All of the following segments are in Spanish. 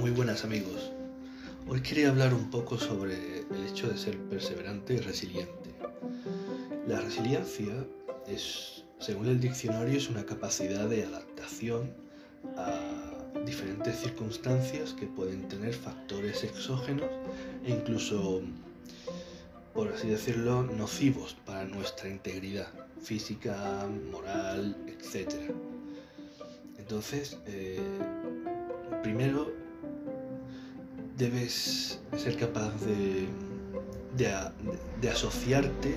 buenas amigos. Hoy quería hablar un poco sobre el hecho de ser perseverante y resiliente. La resiliencia es, según el diccionario, es una capacidad de adaptación a diferentes circunstancias que pueden tener factores exógenos e incluso, por así decirlo, nocivos para nuestra integridad física, moral, etc. Entonces, eh, primero debes ser capaz de, de, asociarte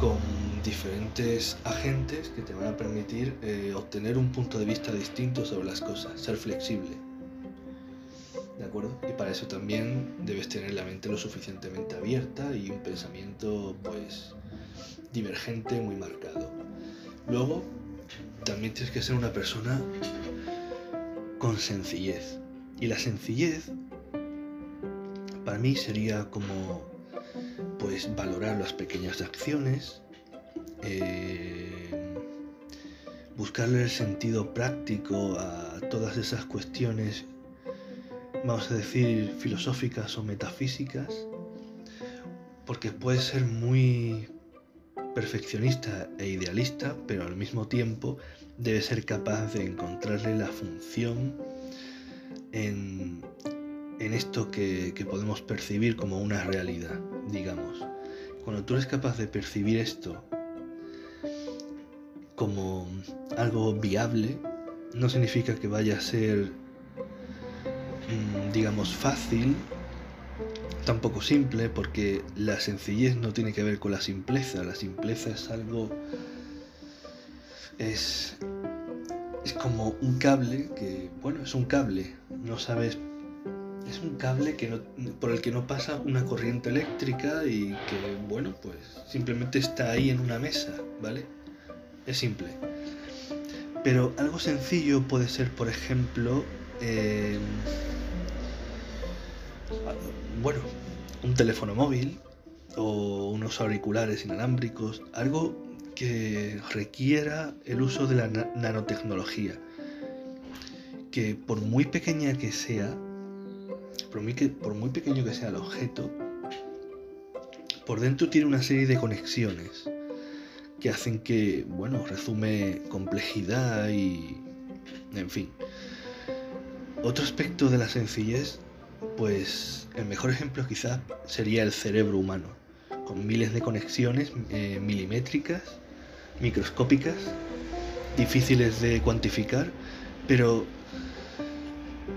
con diferentes agentes que te van a permitir eh, obtener un punto de vista distinto sobre las cosas, ser flexible. ¿De acuerdo? Y para eso también debes tener la mente lo suficientemente abierta y un pensamiento pues divergente muy marcado. Luego, también tienes que ser una persona con sencillez. Y la sencillez para mí sería como pues valorar las pequeñas acciones, eh, buscarle el sentido práctico a todas esas cuestiones, vamos a decir, filosóficas o metafísicas, porque puede ser muy perfeccionista e idealista, pero al mismo tiempo debe ser capaz de encontrarle la función en, esto que, podemos percibir como una realidad, digamos. Cuando tú eres capaz de percibir esto como algo viable, no significa que vaya a ser, mm, digamos, fácil, tampoco simple, porque la sencillez no tiene que ver con la simpleza. La simpleza es algo... es es como un cable que, bueno, es un cable, no sabes, es un cable que por el que no pasa una corriente eléctrica y que, bueno, pues simplemente está ahí en una mesa, ¿vale? Es simple. Pero algo sencillo puede ser, por ejemplo, em, bueno, un teléfono móvil o unos auriculares inalámbricos, algo que requiera el uso de la nanotecnología, que por muy pequeña que sea, por muy, que, por muy pequeño que sea el objeto, por dentro tiene una serie de conexiones que hacen que, bueno, resume complejidad y, en fin. Otro aspecto de la sencillez, pues el mejor ejemplo quizás sería el cerebro humano, con miles de conexiones eh, milimétricas microscópicas, difíciles de cuantificar, pero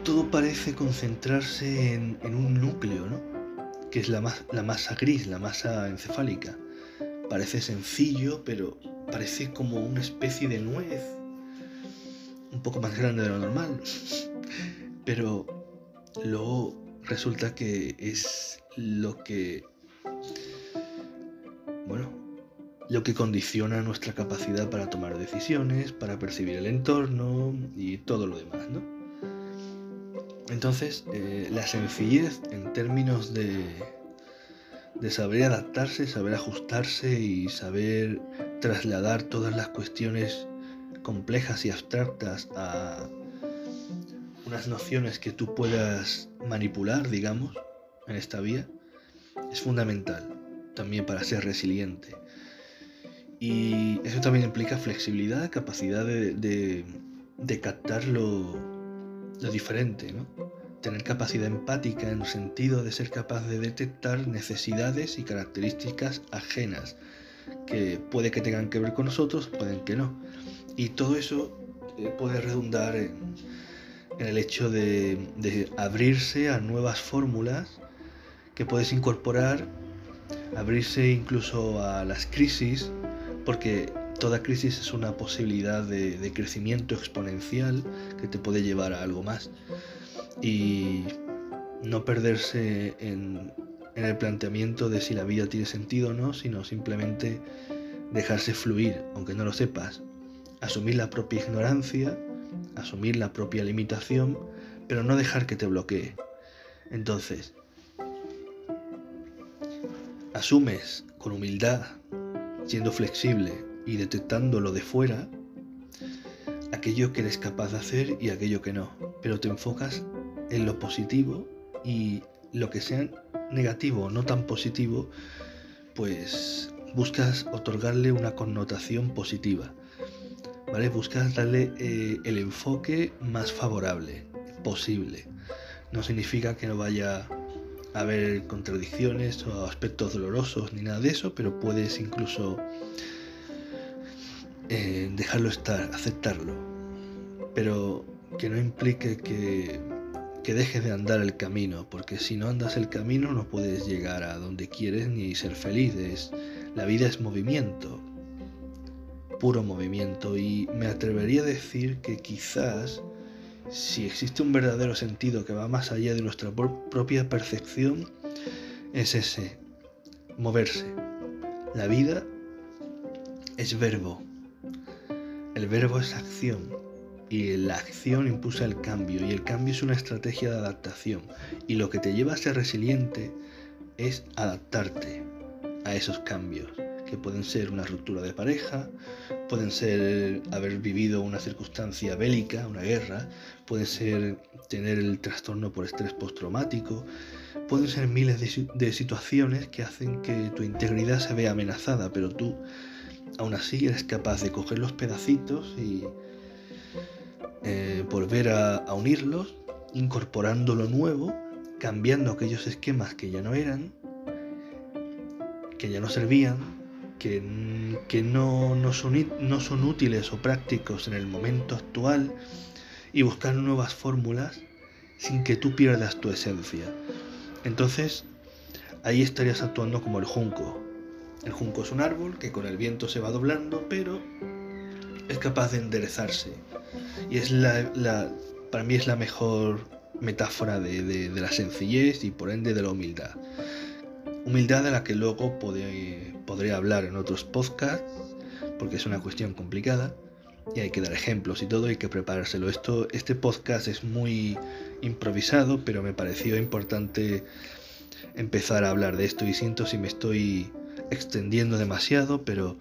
todo parece concentrarse en, un núcleo, ¿no? que es la, la masa gris, la masa encefálica. Parece sencillo, pero parece como una especie de nuez, un poco más grande de lo normal. Pero luego resulta que es lo que, lo que condiciona nuestra capacidad para tomar decisiones, para percibir el entorno y todo lo demás, ¿no? Entonces, eh, la sencillez en términos de, de saber adaptarse, saber ajustarse y saber trasladar todas las cuestiones complejas y abstractas a unas nociones que tú puedas manipular, digamos, en esta vía, es fundamental también para ser resiliente. Y eso también implica flexibilidad, capacidad de, captar lo, diferente, ¿no? Tener capacidad empática en el sentido de ser capaz de detectar necesidades y características ajenas que puede que tengan que ver con nosotros, pueden que no. Y todo eso eh, puede redundar en, el hecho de, de abrirse a nuevas fórmulas que puedes incorporar, abrirse incluso a las crisis porque toda crisis es una posibilidad de, crecimiento exponencial que te puede llevar a algo más. Y no perderse en, el planteamiento de si la vida tiene sentido o no, sino simplemente dejarse fluir, aunque no lo sepas. Asumir la propia ignorancia, asumir la propia limitación, pero no dejar que te bloquee. Entonces, asumes con humildad siendo flexible y detectando lo de fuera, aquello que eres capaz de hacer y aquello que no, pero te enfocas en lo positivo y lo que sea negativo o no tan positivo, pues buscas otorgarle una connotación positiva. ¿Vale? Buscas darle eh, el enfoque más favorable posible. No significa que no vaya haber contradicciones o aspectos dolorosos ni nada de eso, pero puedes incluso eh, dejarlo estar, aceptarlo. Pero que no implique que, que dejes de andar el camino, porque si no andas el camino no puedes llegar a donde quieres ni ser feliz. la vida es movimiento, puro movimiento, y me atrevería a decir que quizás si existe un verdadero sentido que va más allá de nuestra propia percepción, es ese, moverse. La vida es verbo. El verbo es acción y la acción impulsa el cambio y el cambio es una estrategia de adaptación y lo que te lleva a ser resiliente es adaptarte a esos cambios que pueden ser una ruptura de pareja, pueden ser haber vivido una circunstancia bélica, una guerra, puede ser tener el trastorno por estrés postraumático, pueden ser miles de, situaciones que hacen que tu integridad se vea amenazada, pero tú aún así eres capaz de coger los pedacitos y eh, volver a unirlos, incorporando lo nuevo, cambiando aquellos esquemas que ya no eran, que ya no servían, que, no, no, son, no son útiles o prácticos en el momento actual y buscar nuevas fórmulas sin que tú pierdas tu esencia. Entonces, ahí estarías actuando como el junco. El junco es un árbol que con el viento se va doblando, pero es capaz de enderezarse. Y es la, para mí es la mejor metáfora de la sencillez y por ende de la humildad. Humildad de la que luego podré, hablar en otros podcasts, porque es una cuestión complicada y hay que dar ejemplos y todo, hay que preparárselo. Esto, este podcast es muy improvisado, pero me pareció importante empezar a hablar de esto y siento si me estoy extendiendo demasiado, pero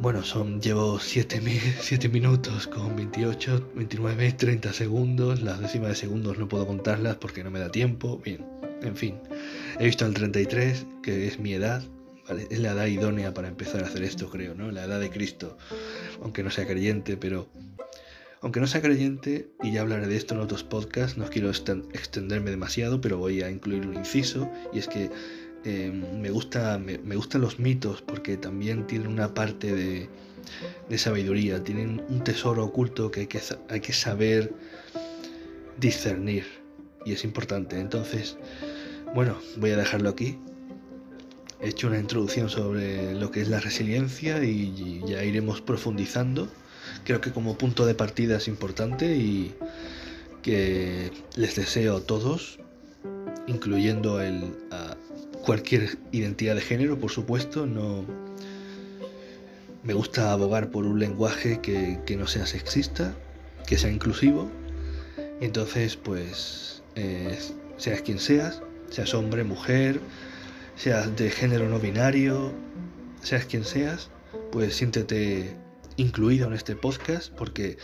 bueno, son llevo 7, 7 minutos con 28, 29, 30 segundos. Las décimas de segundos no puedo contarlas porque no me da tiempo. Bien. En fin, he visto el 33, que es mi edad, es la edad idónea para empezar a hacer esto, creo, ¿no? La edad de Cristo, aunque no sea creyente, pero aunque no sea creyente, y ya hablaré de esto en otros podcasts, no quiero extenderme demasiado, pero voy a incluir un inciso, y es que em, me, gusta, me, gustan los mitos porque también tienen una parte de, de sabiduría, tienen un tesoro oculto que hay que, hay que saber discernir, y es importante. Entonces, bueno, voy a dejarlo aquí. He hecho una introducción sobre lo que es la resiliencia y ya iremos profundizando. Creo que como punto de partida es importante y que les deseo a todos, incluyendo el, a cualquier identidad de género, por supuesto, no me gusta abogar por un lenguaje que, que no sea sexista, que sea inclusivo. Entonces, pues, eh, seas quien seas, seas hombre, mujer, seas de género no binario, seas quien seas, pues siéntete incluido en este podcast porque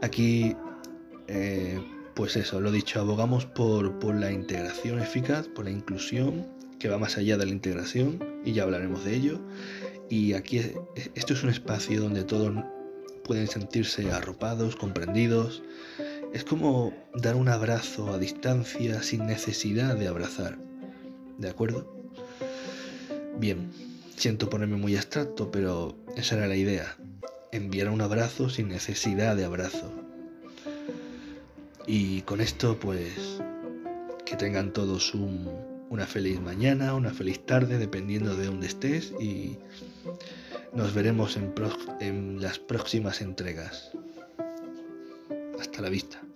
aquí, eh, pues eso, lo dicho, abogamos por, por la integración eficaz, por la inclusión que va más allá de la integración y ya hablaremos de ello. Y aquí esto es un espacio donde todos pueden sentirse arropados, comprendidos. Es como dar un abrazo a distancia sin necesidad de abrazar. ¿De acuerdo? Bien, siento ponerme muy abstracto, pero esa era la idea. Enviar un abrazo sin necesidad de abrazo. Y con esto, pues, que tengan todos una feliz mañana, una feliz tarde, dependiendo de dónde estés. Y nos veremos en, en las próximas entregas. Hasta la vista.